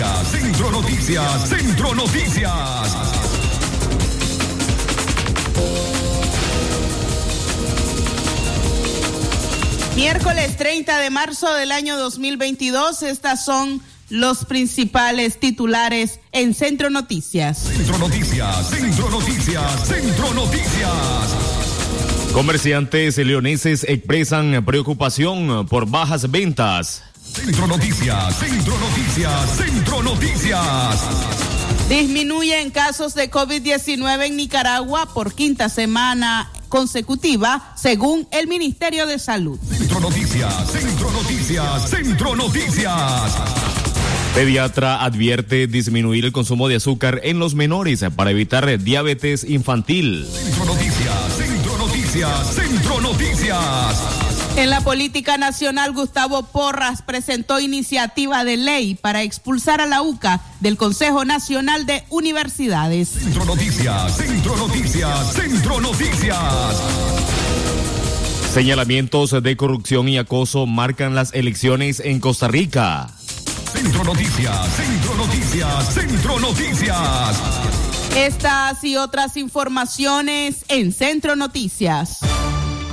Noticias, Centro Noticias, Centro Noticias. Miércoles 30 de marzo del año 2022, estas son los principales titulares en Centro Noticias. Centro Noticias, Centro Noticias, Centro Noticias. Comerciantes leoneses expresan preocupación por bajas ventas. Centro Noticias, Centro Noticias, Centro Noticias. Disminuyen casos de COVID-19 en Nicaragua por quinta semana consecutiva, según el Ministerio de Salud. Centro Noticias, Centro Noticias, Centro Noticias. Pediatra advierte disminuir el consumo de azúcar en los menores para evitar diabetes infantil. Centro Noticias, Centro Noticias, Centro Noticias. En la política nacional, Gustavo Porras presentó iniciativa de ley para expulsar a la UCA del Consejo Nacional de Universidades. Centro Noticias, Centro Noticias, Centro Noticias. Señalamientos de corrupción y acoso marcan las elecciones en Costa Rica. Centro Noticias, Centro Noticias, Centro Noticias. Estas y otras informaciones en Centro Noticias.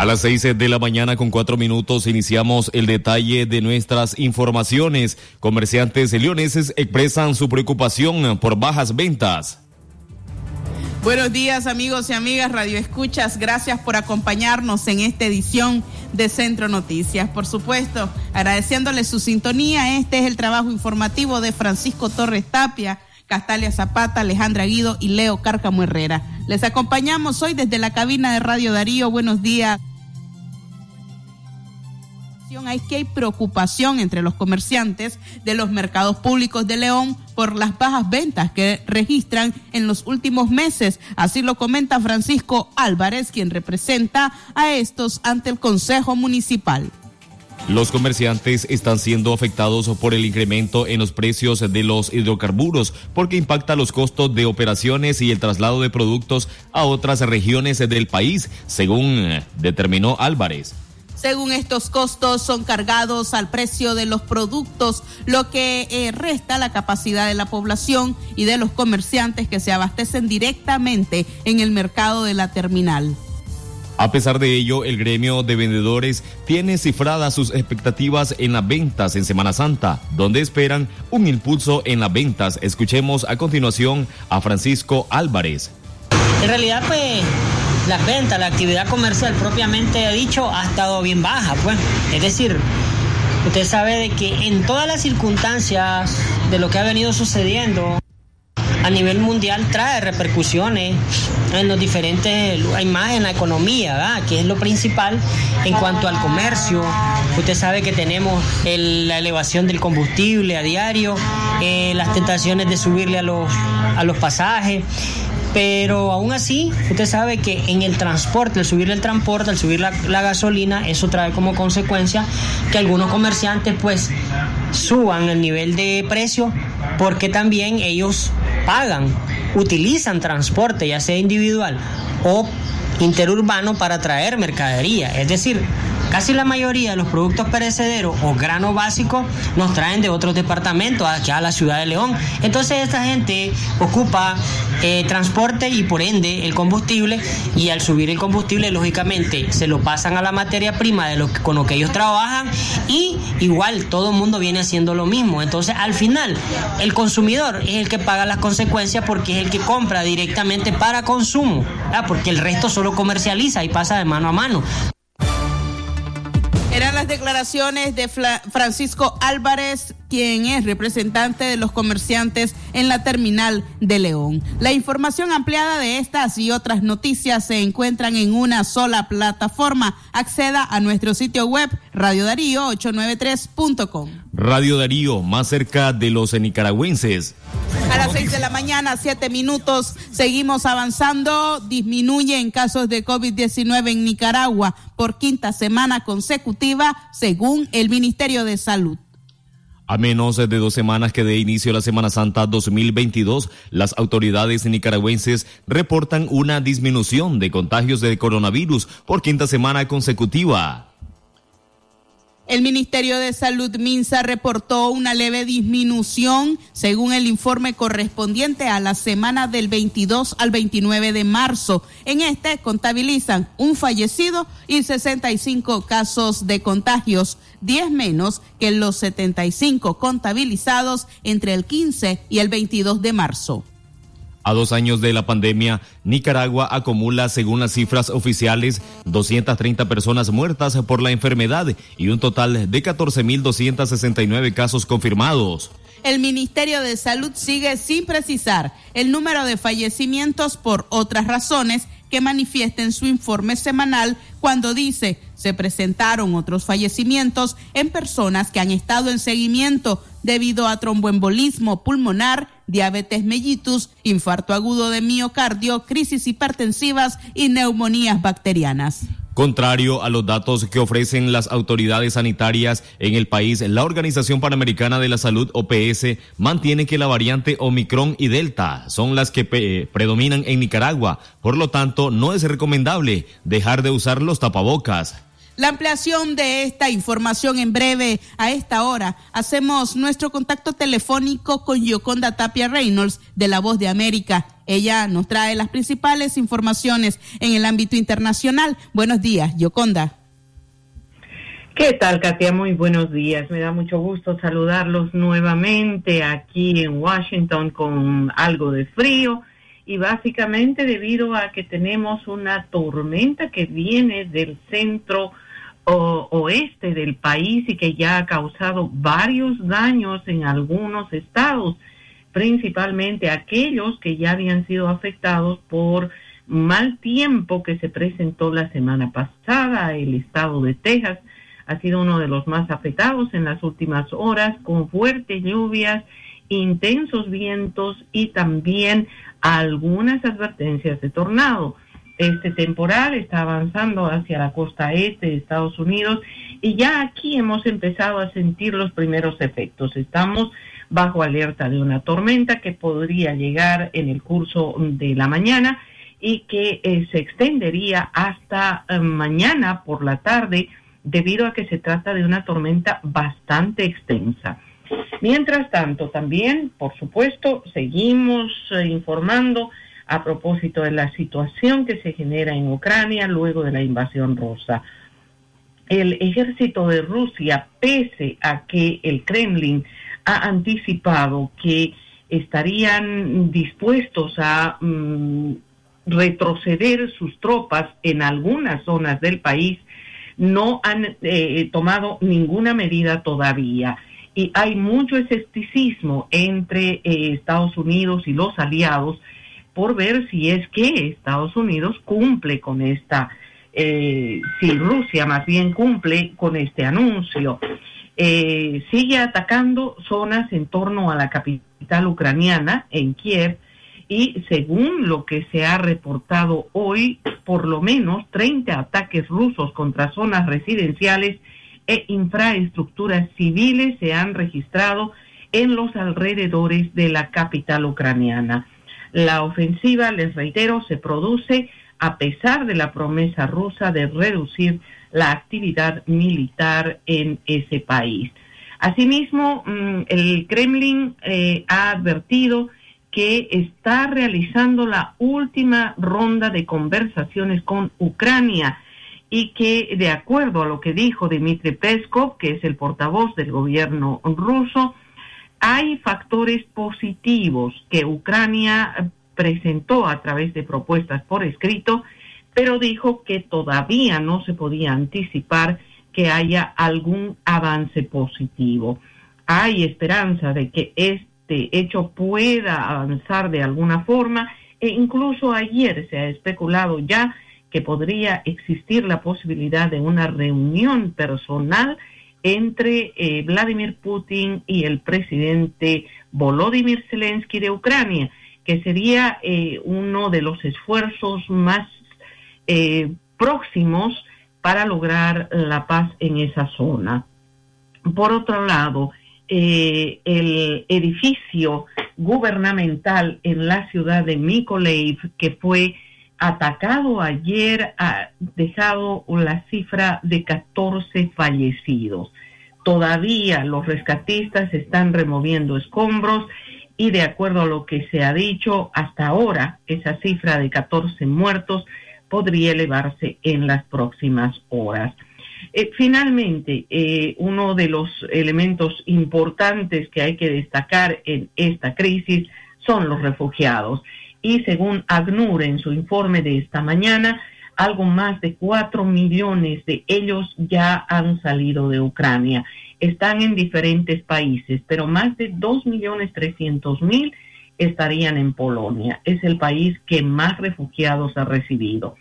A las seis de la mañana con cuatro minutos iniciamos el detalle de nuestras informaciones. Comerciantes leoneses expresan su preocupación por bajas ventas. Buenos días amigos y amigas Radio Escuchas, gracias por acompañarnos en esta edición de Centro Noticias. Por supuesto, agradeciéndoles su sintonía, este es el trabajo informativo de Francisco Torres Tapia. Castalia Zapata, Alejandra Guido y Leo Cárcamo Herrera. Les acompañamos hoy desde la cabina de Radio Darío. Buenos días hay que hay preocupación entre los comerciantes de los mercados públicos de León por las bajas ventas que registran en los últimos meses. Así lo comenta Francisco Álvarez, quien representa a estos ante el Consejo Municipal. Los comerciantes están siendo afectados por el incremento en los precios de los hidrocarburos porque impacta los costos de operaciones y el traslado de productos a otras regiones del país, según determinó Álvarez. Según estos costos, son cargados al precio de los productos, lo que eh, resta la capacidad de la población y de los comerciantes que se abastecen directamente en el mercado de la terminal. A pesar de ello, el gremio de vendedores tiene cifradas sus expectativas en las ventas en Semana Santa, donde esperan un impulso en las ventas. Escuchemos a continuación a Francisco Álvarez. En realidad, pues las ventas, la actividad comercial propiamente dicho ha estado bien baja, pues. Es decir, usted sabe de que en todas las circunstancias de lo que ha venido sucediendo a nivel mundial trae repercusiones en los diferentes, más en la economía, ¿verdad? que es lo principal en cuanto al comercio. Usted sabe que tenemos la elevación del combustible a diario, eh, las tentaciones de subirle a los, a los pasajes. Pero aún así, usted sabe que en el transporte, al subir el transporte, al subir la, gasolina, eso trae como consecuencia que algunos comerciantes pues suban el nivel de precio porque también ellos pagan, utilizan transporte, ya sea individual o interurbano para traer mercadería. Es decir, Casi la mayoría de los productos perecederos o grano básico nos traen de otros departamentos aquí a la ciudad de León. Entonces esta gente ocupa eh, transporte y por ende el combustible y al subir el combustible lógicamente se lo pasan a la materia prima de lo con lo que ellos trabajan y igual todo el mundo viene haciendo lo mismo. Entonces al final el consumidor es el que paga las consecuencias porque es el que compra directamente para consumo, porque el resto solo comercializa y pasa de mano a mano. Las declaraciones de Francisco Álvarez, quien es representante de los comerciantes en la terminal de León. La información ampliada de estas y otras noticias se encuentran en una sola plataforma. Acceda a nuestro sitio web radiodarío893.com. Radio Darío, más cerca de los nicaragüenses. A las seis de la mañana, siete minutos, seguimos avanzando. Disminuye en casos de COVID-19 en Nicaragua por quinta semana consecutiva, según el Ministerio de Salud. A menos de dos semanas que de inicio la Semana Santa 2022, las autoridades nicaragüenses reportan una disminución de contagios de coronavirus por quinta semana consecutiva. El Ministerio de Salud Minsa reportó una leve disminución según el informe correspondiente a la semana del 22 al 29 de marzo. En este contabilizan un fallecido y 65 casos de contagios, 10 menos que los 75 contabilizados entre el 15 y el 22 de marzo. A dos años de la pandemia, Nicaragua acumula, según las cifras oficiales, 230 personas muertas por la enfermedad y un total de 14.269 casos confirmados. El Ministerio de Salud sigue sin precisar el número de fallecimientos por otras razones que manifiesta en su informe semanal cuando dice se presentaron otros fallecimientos en personas que han estado en seguimiento debido a tromboembolismo pulmonar, diabetes mellitus, infarto agudo de miocardio, crisis hipertensivas y neumonías bacterianas. Contrario a los datos que ofrecen las autoridades sanitarias en el país, la Organización Panamericana de la Salud, OPS, mantiene que la variante Omicron y Delta son las que predominan en Nicaragua. Por lo tanto, no es recomendable dejar de usar los tapabocas. La ampliación de esta información en breve a esta hora. Hacemos nuestro contacto telefónico con Yoconda Tapia Reynolds de La Voz de América. Ella nos trae las principales informaciones en el ámbito internacional. Buenos días, Yoconda. ¿Qué tal, Katia? Muy buenos días. Me da mucho gusto saludarlos nuevamente aquí en Washington con algo de frío y básicamente debido a que tenemos una tormenta que viene del centro oeste del país y que ya ha causado varios daños en algunos estados, principalmente aquellos que ya habían sido afectados por mal tiempo que se presentó la semana pasada. El estado de Texas ha sido uno de los más afectados en las últimas horas con fuertes lluvias, intensos vientos y también algunas advertencias de tornado. Este temporal está avanzando hacia la costa este de Estados Unidos y ya aquí hemos empezado a sentir los primeros efectos. Estamos bajo alerta de una tormenta que podría llegar en el curso de la mañana y que eh, se extendería hasta eh, mañana por la tarde debido a que se trata de una tormenta bastante extensa. Mientras tanto, también, por supuesto, seguimos eh, informando a propósito de la situación que se genera en Ucrania luego de la invasión rusa. El ejército de Rusia, pese a que el Kremlin ha anticipado que estarían dispuestos a mm, retroceder sus tropas en algunas zonas del país, no han eh, tomado ninguna medida todavía. Y hay mucho escepticismo entre eh, Estados Unidos y los aliados por ver si es que Estados Unidos cumple con esta, eh, si Rusia más bien cumple con este anuncio. Eh, sigue atacando zonas en torno a la capital ucraniana, en Kiev, y según lo que se ha reportado hoy, por lo menos 30 ataques rusos contra zonas residenciales e infraestructuras civiles se han registrado en los alrededores de la capital ucraniana. La ofensiva, les reitero, se produce a pesar de la promesa rusa de reducir la actividad militar en ese país. Asimismo, mm, el Kremlin eh, ha advertido que está realizando la última ronda de conversaciones con Ucrania y que, de acuerdo a lo que dijo Dmitry Peskov, que es el portavoz del gobierno ruso, hay factores positivos que Ucrania presentó a través de propuestas por escrito, pero dijo que todavía no se podía anticipar que haya algún avance positivo. hay esperanza de que este hecho pueda avanzar de alguna forma e incluso ayer se ha especulado ya que podría existir la posibilidad de una reunión personal entre eh, Vladimir Putin y el presidente Volodymyr Zelensky de Ucrania, que sería eh, uno de los esfuerzos más eh, próximos para lograr la paz en esa zona. Por otro lado, el edificio gubernamental en la ciudad de Mykolaiv, que fue atacado ayer ha dejado la cifra de 14 fallecidos. Todavía los rescatistas están removiendo escombros y de acuerdo a lo que se ha dicho hasta ahora, esa cifra de 14 muertos podría elevarse en las próximas horas. Eh, finalmente, eh, uno de los elementos importantes que hay que destacar en esta crisis son los refugiados y según ACNUR en su informe de esta mañana, algo más de cuatro millones de ellos ya han salido de Ucrania. Están en diferentes países, pero más de dos millones trescientos mil estarían en Polonia. Es el país que más refugiados ha recibido.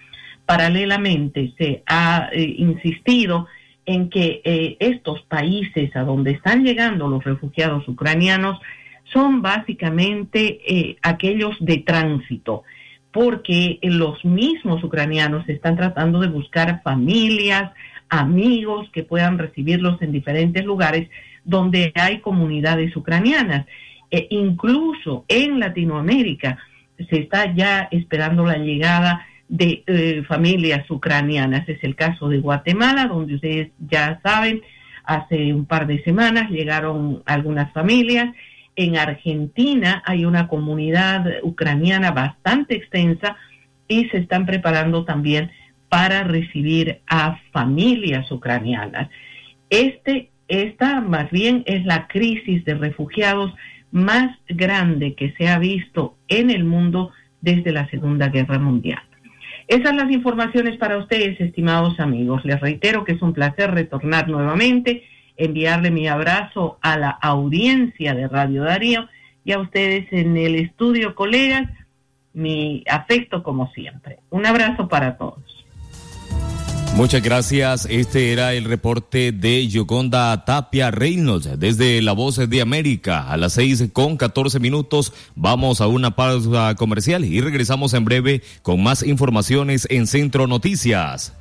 Paralelamente, se ha eh, insistido en que eh, estos países a donde están llegando los refugiados ucranianos son básicamente eh, aquellos de tránsito, porque los mismos ucranianos están tratando de buscar familias, amigos que puedan recibirlos en diferentes lugares donde hay comunidades ucranianas. E incluso en Latinoamérica se está ya esperando la llegada de eh, familias ucranianas. Es el caso de Guatemala, donde ustedes ya saben, hace un par de semanas llegaron algunas familias en Argentina hay una comunidad ucraniana bastante extensa y se están preparando también para recibir a familias ucranianas. Este, esta más bien es la crisis de refugiados más grande que se ha visto en el mundo desde la Segunda Guerra Mundial. Esas son las informaciones para ustedes, estimados amigos. Les reitero que es un placer retornar nuevamente enviarle mi abrazo a la audiencia de Radio Darío y a ustedes en el estudio, colegas, mi afecto como siempre. Un abrazo para todos. Muchas gracias. Este era el reporte de Yoconda Tapia Reynolds desde La Voz de América. A las seis con catorce minutos vamos a una pausa comercial y regresamos en breve con más informaciones en Centro Noticias.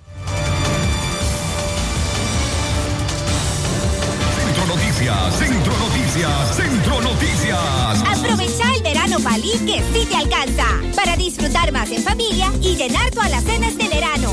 Centro Noticias, Centro Noticias. Aprovecha el verano Palí que sí te alcanza. Para disfrutar más en familia y llenar tu alacena este verano.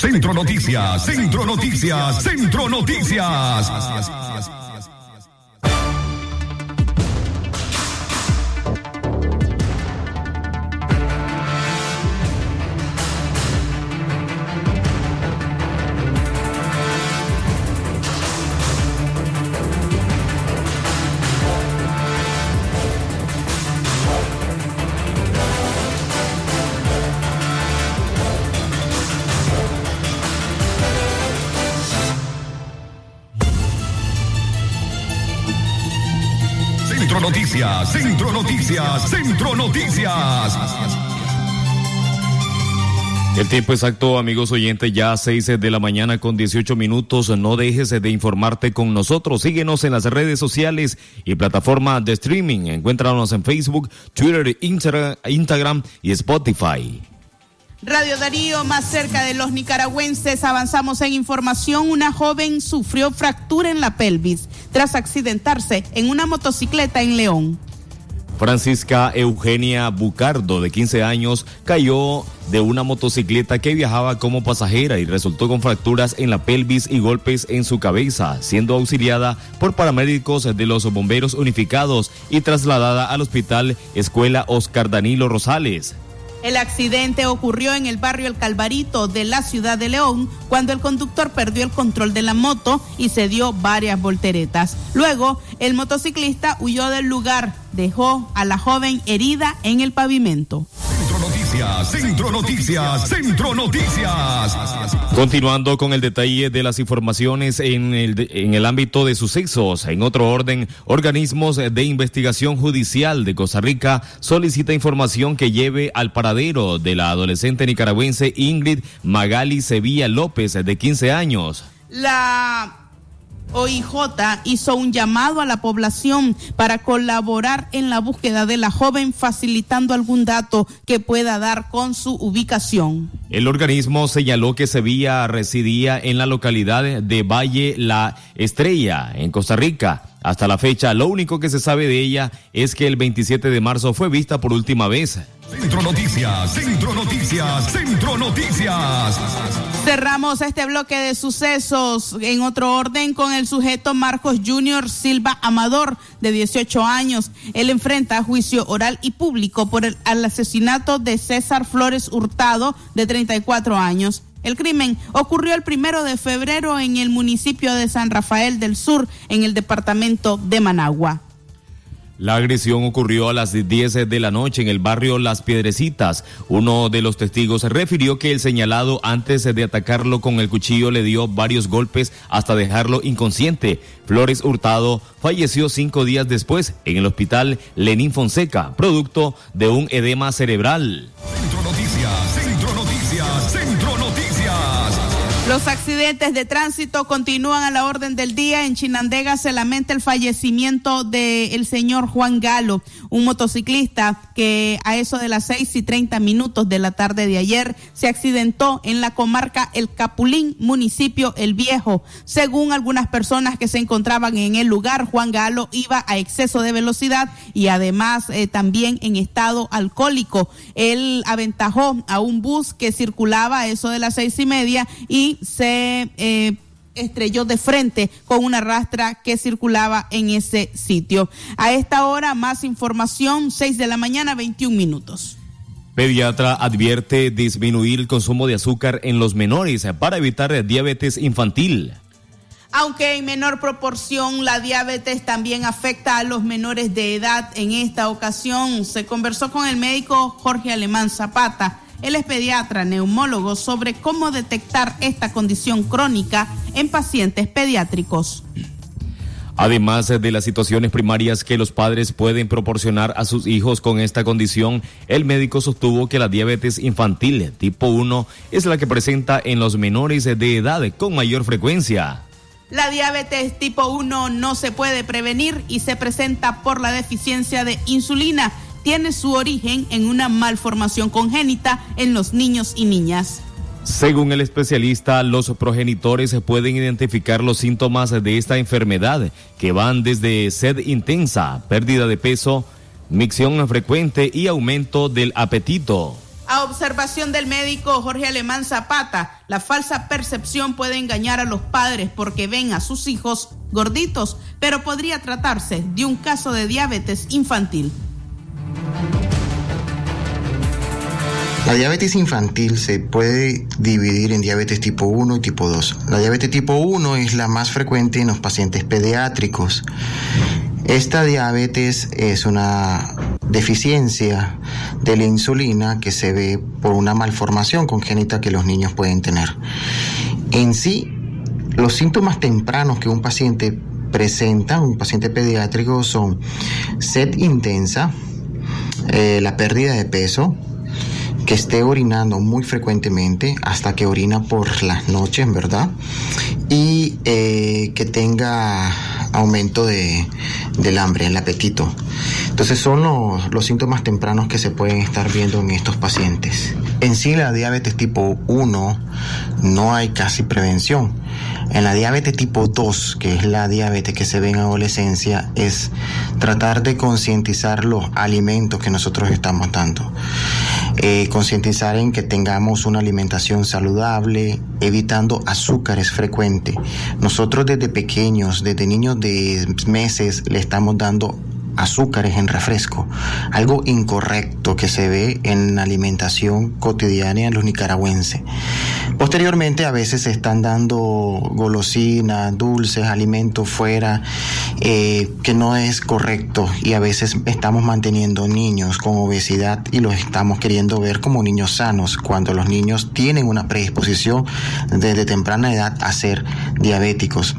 Centro Noticias, Centro Noticias. Centro Noticias, Centro Noticias, Centro Noticias. El tiempo exacto, amigos oyentes, ya 6 de la mañana con 18 minutos. No dejes de informarte con nosotros. Síguenos en las redes sociales y plataformas de streaming. Encuéntranos en Facebook, Twitter, Insta- Instagram y Spotify. Radio Darío, más cerca de los nicaragüenses, avanzamos en información. Una joven sufrió fractura en la pelvis tras accidentarse en una motocicleta en León. Francisca Eugenia Bucardo, de 15 años, cayó de una motocicleta que viajaba como pasajera y resultó con fracturas en la pelvis y golpes en su cabeza, siendo auxiliada por paramédicos de los bomberos unificados y trasladada al hospital Escuela Oscar Danilo Rosales. El accidente ocurrió en el barrio El Calvarito de la ciudad de León cuando el conductor perdió el control de la moto y se dio varias volteretas. Luego, el motociclista huyó del lugar, dejó a la joven herida en el pavimento. Centro Noticias, Centro Noticias, Centro Noticias. Continuando con el detalle de las informaciones en el, en el ámbito de sucesos, en otro orden, organismos de investigación judicial de Costa Rica solicita información que lleve al paradero de la adolescente nicaragüense Ingrid Magali Sevilla López, de 15 años. La OIJ hizo un llamado a la población para colaborar en la búsqueda de la joven, facilitando algún dato que pueda dar con su ubicación. El organismo señaló que Sevilla residía en la localidad de Valle La Estrella, en Costa Rica. Hasta la fecha, lo único que se sabe de ella es que el 27 de marzo fue vista por última vez. Centro Noticias, Centro Noticias, Centro Noticias. Cerramos este bloque de sucesos en otro orden con el sujeto Marcos Junior Silva Amador, de 18 años. Él enfrenta juicio oral y público por el, el asesinato de César Flores Hurtado, de 34 años. El crimen ocurrió el primero de febrero en el municipio de San Rafael del Sur, en el departamento de Managua. La agresión ocurrió a las 10 de la noche en el barrio Las Piedrecitas. Uno de los testigos refirió que el señalado antes de atacarlo con el cuchillo le dio varios golpes hasta dejarlo inconsciente. Flores Hurtado falleció cinco días después en el hospital Lenín Fonseca, producto de un edema cerebral. Los accidentes de tránsito continúan a la orden del día. En Chinandega se lamenta el fallecimiento del señor Juan Galo, un motociclista que a eso de las seis y treinta minutos de la tarde de ayer se accidentó en la comarca El Capulín, municipio El Viejo. Según algunas personas que se encontraban en el lugar, Juan Galo iba a exceso de velocidad y además eh, también en estado alcohólico. Él aventajó a un bus que circulaba a eso de las seis y media y se eh, estrelló de frente con una rastra que circulaba en ese sitio. A esta hora, más información, 6 de la mañana, 21 minutos. Pediatra advierte disminuir el consumo de azúcar en los menores para evitar diabetes infantil. Aunque en menor proporción la diabetes también afecta a los menores de edad, en esta ocasión se conversó con el médico Jorge Alemán Zapata él es pediatra neumólogo sobre cómo detectar esta condición crónica en pacientes pediátricos. Además de las situaciones primarias que los padres pueden proporcionar a sus hijos con esta condición, el médico sostuvo que la diabetes infantil tipo 1 es la que presenta en los menores de edad con mayor frecuencia. La diabetes tipo 1 no se puede prevenir y se presenta por la deficiencia de insulina. Tiene su origen en una malformación congénita en los niños y niñas. Según el especialista, los progenitores pueden identificar los síntomas de esta enfermedad, que van desde sed intensa, pérdida de peso, micción frecuente y aumento del apetito. A observación del médico Jorge Alemán Zapata, la falsa percepción puede engañar a los padres porque ven a sus hijos gorditos, pero podría tratarse de un caso de diabetes infantil. La diabetes infantil se puede dividir en diabetes tipo 1 y tipo 2. La diabetes tipo 1 es la más frecuente en los pacientes pediátricos. Esta diabetes es una deficiencia de la insulina que se ve por una malformación congénita que los niños pueden tener. En sí, los síntomas tempranos que un paciente presenta, un paciente pediátrico, son sed intensa, eh, la pérdida de peso, que esté orinando muy frecuentemente hasta que orina por las noches, ¿verdad? Y eh, que tenga aumento de, del hambre, el apetito. Entonces son los, los, síntomas tempranos que se pueden estar viendo en estos pacientes. En sí la diabetes tipo 1 no hay casi prevención. En la diabetes tipo 2, que es la diabetes que se ve en adolescencia, es tratar de concientizar los alimentos que nosotros estamos dando. Eh, concientizar en que tengamos una alimentación saludable, evitando azúcares frecuentes. Nosotros desde pequeños, desde niños de meses, le estamos dando azúcares en refresco, algo incorrecto que se ve en la alimentación cotidiana en los nicaragüenses. Posteriormente a veces se están dando golosinas, dulces, alimentos fuera, eh, que no es correcto y a veces estamos manteniendo niños con obesidad y los estamos queriendo ver como niños sanos, cuando los niños tienen una predisposición desde temprana edad a ser diabéticos.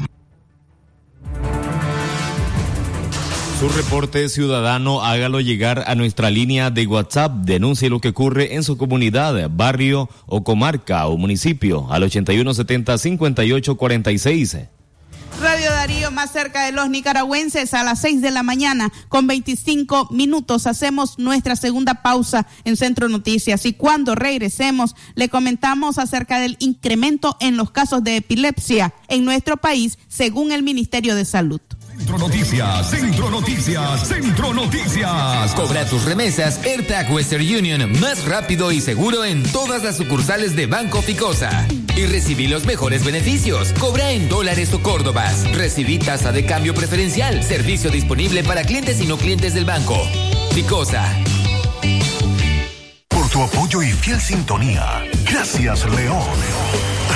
Su reporte ciudadano hágalo llegar a nuestra línea de WhatsApp. Denuncie lo que ocurre en su comunidad, barrio o comarca o municipio al 8170-5846. Radio Darío más cerca de los nicaragüenses a las 6 de la mañana con 25 minutos. Hacemos nuestra segunda pausa en Centro Noticias y cuando regresemos le comentamos acerca del incremento en los casos de epilepsia en nuestro país según el Ministerio de Salud. Centro Noticias, Centro Noticias, Centro Noticias. Cobra tus remesas AirTag Western Union más rápido y seguro en todas las sucursales de Banco Ficosa. Y recibí los mejores beneficios. Cobra en dólares o córdobas. Recibí tasa de cambio preferencial. Servicio disponible para clientes y no clientes del banco. Ficosa. Por tu apoyo y fiel sintonía. Gracias, León.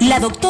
La doctora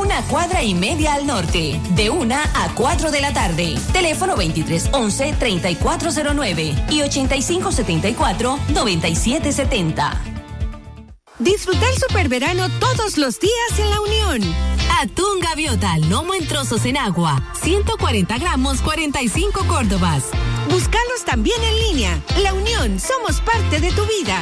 una cuadra y media al norte, de una a 4 de la tarde. Teléfono 2311-3409 y 8574-9770. Disfrutar super verano todos los días en La Unión. Atún gaviota, lomo en trozos en agua, 140 gramos, 45 córdobas. Búscalos también en línea. La Unión, somos parte de tu vida.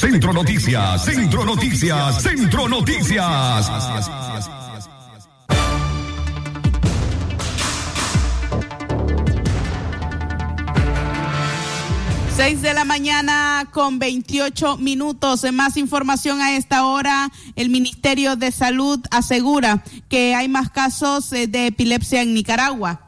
Centro Noticias, Centro Noticias, Centro Noticias. 6 de la mañana con 28 minutos. Más información a esta hora. El Ministerio de Salud asegura que hay más casos eh, de epilepsia en Nicaragua.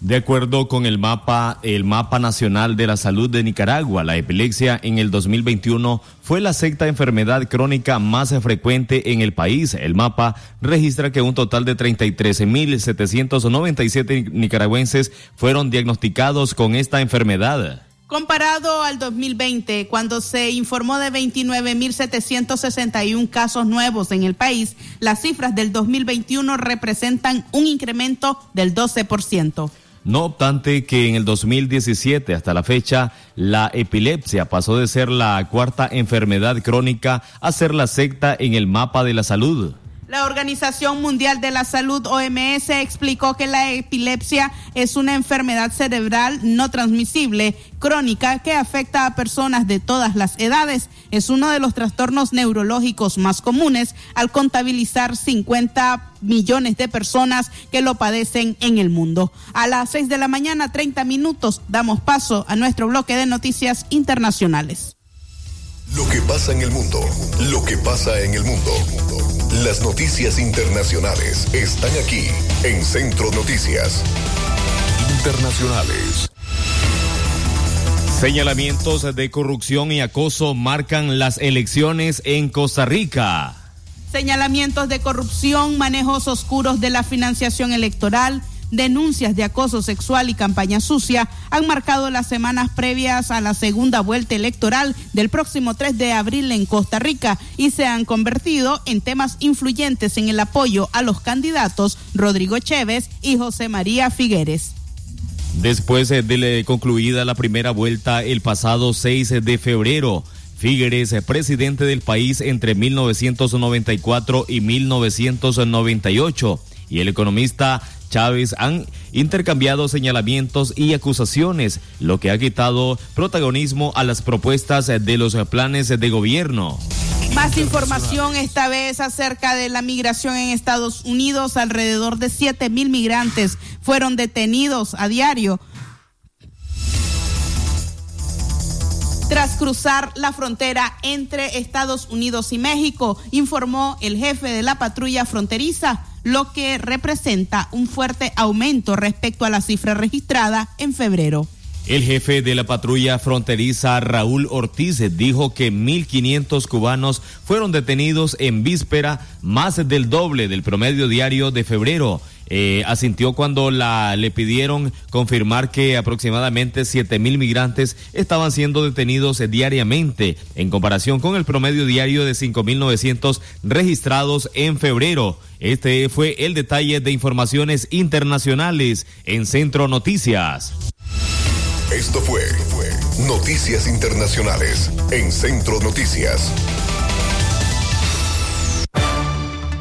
De acuerdo con el mapa, el mapa nacional de la salud de Nicaragua, la epilepsia en el 2021 fue la sexta enfermedad crónica más frecuente en el país. El mapa registra que un total de 33.797 nicaragüenses fueron diagnosticados con esta enfermedad. Comparado al 2020, cuando se informó de 29.761 casos nuevos en el país, las cifras del 2021 representan un incremento del 12%. No obstante que en el 2017 hasta la fecha, la epilepsia pasó de ser la cuarta enfermedad crónica a ser la sexta en el mapa de la salud. La Organización Mundial de la Salud, OMS, explicó que la epilepsia es una enfermedad cerebral no transmisible crónica que afecta a personas de todas las edades. Es uno de los trastornos neurológicos más comunes al contabilizar 50 millones de personas que lo padecen en el mundo. A las 6 de la mañana, 30 minutos, damos paso a nuestro bloque de noticias internacionales. Lo que pasa en el mundo, lo que pasa en el mundo. Las noticias internacionales están aquí en Centro Noticias. Internacionales. Señalamientos de corrupción y acoso marcan las elecciones en Costa Rica. Señalamientos de corrupción, manejos oscuros de la financiación electoral, denuncias de acoso sexual y campaña sucia han marcado las semanas previas a la segunda vuelta electoral del próximo 3 de abril en Costa Rica y se han convertido en temas influyentes en el apoyo a los candidatos Rodrigo Chévez y José María Figueres. Después de concluida la primera vuelta el pasado 6 de febrero, Figueres, presidente del país entre 1994 y 1998, y el economista Chávez han intercambiado señalamientos y acusaciones, lo que ha quitado protagonismo a las propuestas de los planes de gobierno. Más información esta vez acerca de la migración en Estados Unidos. Alrededor de 7 mil migrantes fueron detenidos a diario tras cruzar la frontera entre Estados Unidos y México, informó el jefe de la patrulla fronteriza lo que representa un fuerte aumento respecto a la cifra registrada en febrero. El jefe de la patrulla fronteriza, Raúl Ortiz, dijo que 1.500 cubanos fueron detenidos en víspera, más del doble del promedio diario de febrero. Eh, asintió cuando le pidieron confirmar que aproximadamente 7 mil migrantes estaban siendo detenidos diariamente, en comparación con el promedio diario de 5.900 registrados en febrero. Este fue el detalle de informaciones internacionales en Centro Noticias. Esto fue Noticias Internacionales en Centro Noticias.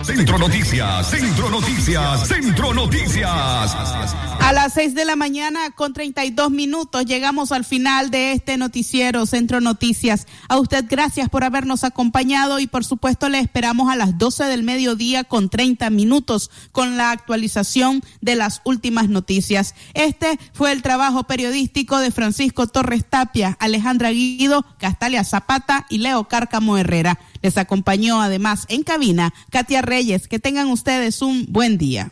Centro Noticias, Centro Noticias, Centro Noticias. A las 6 de la mañana con 32 minutos llegamos al final de este noticiero Centro Noticias. A usted gracias por habernos acompañado y por supuesto le esperamos a las 12 del mediodía con 30 minutos con la actualización de las últimas noticias. Este fue el trabajo periodístico de Francisco Torres Tapia, Alejandra Guido, Castalia Zapata y Leo Cárcamo Herrera. Les acompañó además en cabina Katia Reyes. Que tengan ustedes un buen día.